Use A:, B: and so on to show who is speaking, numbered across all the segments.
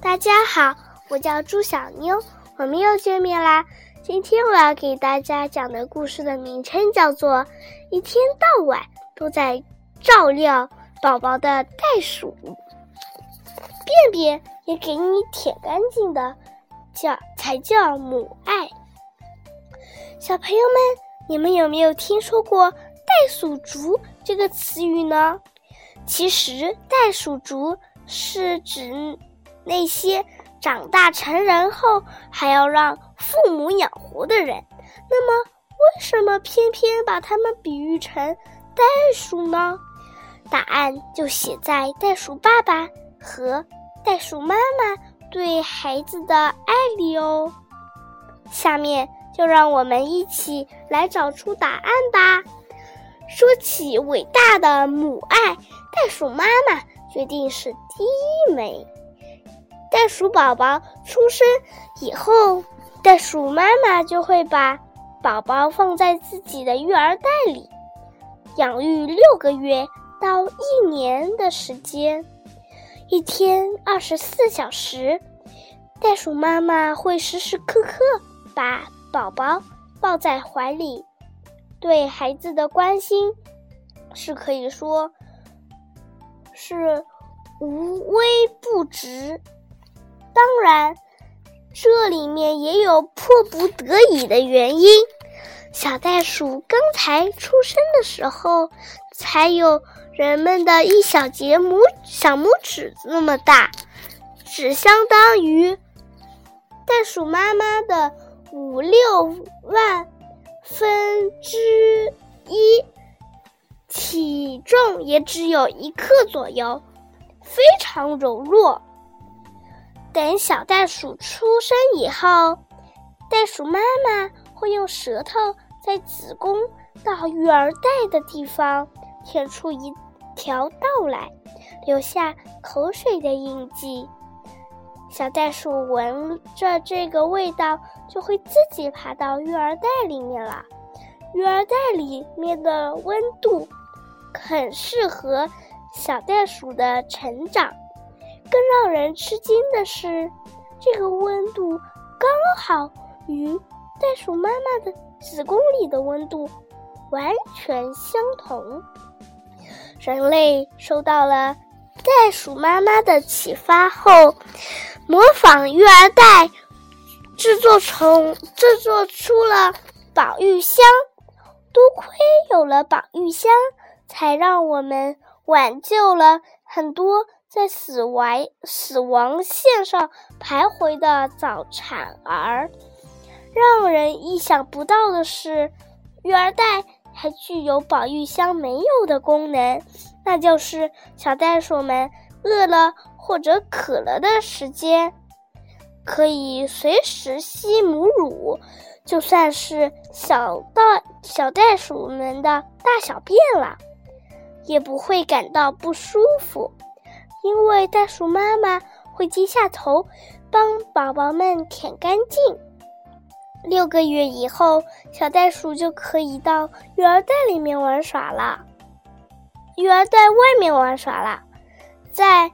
A: 大家好，我叫朱小妞，我们又见面啦。今天我要给大家讲的故事的名称叫做《一天到晚都在照料宝宝的袋鼠》，便便也给你舔干净的，叫才叫母爱。小朋友们，你们有没有听说过“袋鼠族”这个词语呢？其实，袋鼠族是指那些长大成人后还要让父母养活的人。那么，为什么偏偏把他们比喻成袋鼠呢？答案就写在袋鼠爸爸和袋鼠妈妈对孩子的爱里哦。下面就让我们一起来找出答案吧。说起伟大的母爱。袋鼠妈妈决定是第一枚。袋鼠宝宝出生以后，袋鼠妈妈就会把宝宝放在自己的育儿袋里，养育六个月到一年的时间，一天二十四小时，袋鼠妈妈会时时刻刻把宝宝抱在怀里，对孩子的关心是可以说。是无微不至，当然，这里面也有迫不得已的原因。小袋鼠刚才出生的时候，才有人们的一小节拇小拇指那么大，只相当于袋鼠妈妈的五六万分之一。体重也只有一克左右，非常柔弱。等小袋鼠出生以后，袋鼠妈妈会用舌头在子宫到育儿袋的地方舔出一条道来，留下口水的印记。小袋鼠闻着这个味道，就会自己爬到育儿袋里面了。育儿袋里面的温度。很适合小袋鼠的成长。更让人吃惊的是，这个温度刚好与袋鼠妈妈的子宫里的温度完全相同。人类受到了袋鼠妈妈的启发后，模仿育儿袋制作成制作出了保育箱。多亏有了保育箱。才让我们挽救了很多在死亡死亡线上徘徊的早产儿。让人意想不到的是，育儿袋还具有保育箱没有的功能，那就是小袋鼠们饿了或者渴了的时间，可以随时吸母乳，就算是小袋小袋鼠们的大小便了。也不会感到不舒服，因为袋鼠妈妈会低下头帮宝宝们舔干净。六个月以后，小袋鼠就可以到育儿袋里面玩耍了。育儿袋外面玩耍了，在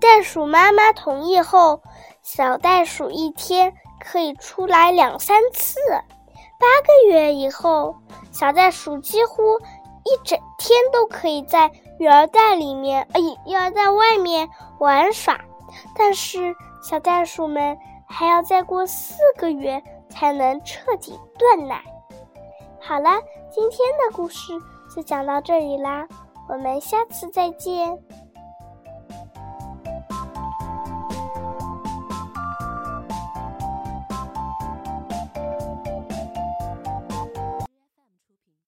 A: 袋鼠妈妈同意后，小袋鼠一天可以出来两三次。八个月以后，小袋鼠几乎。一整天都可以在育儿袋里面，呃，育儿袋外面玩耍。但是小袋鼠们还要再过四个月才能彻底断奶。好了，今天的故事就讲到这里啦，我们下次再见。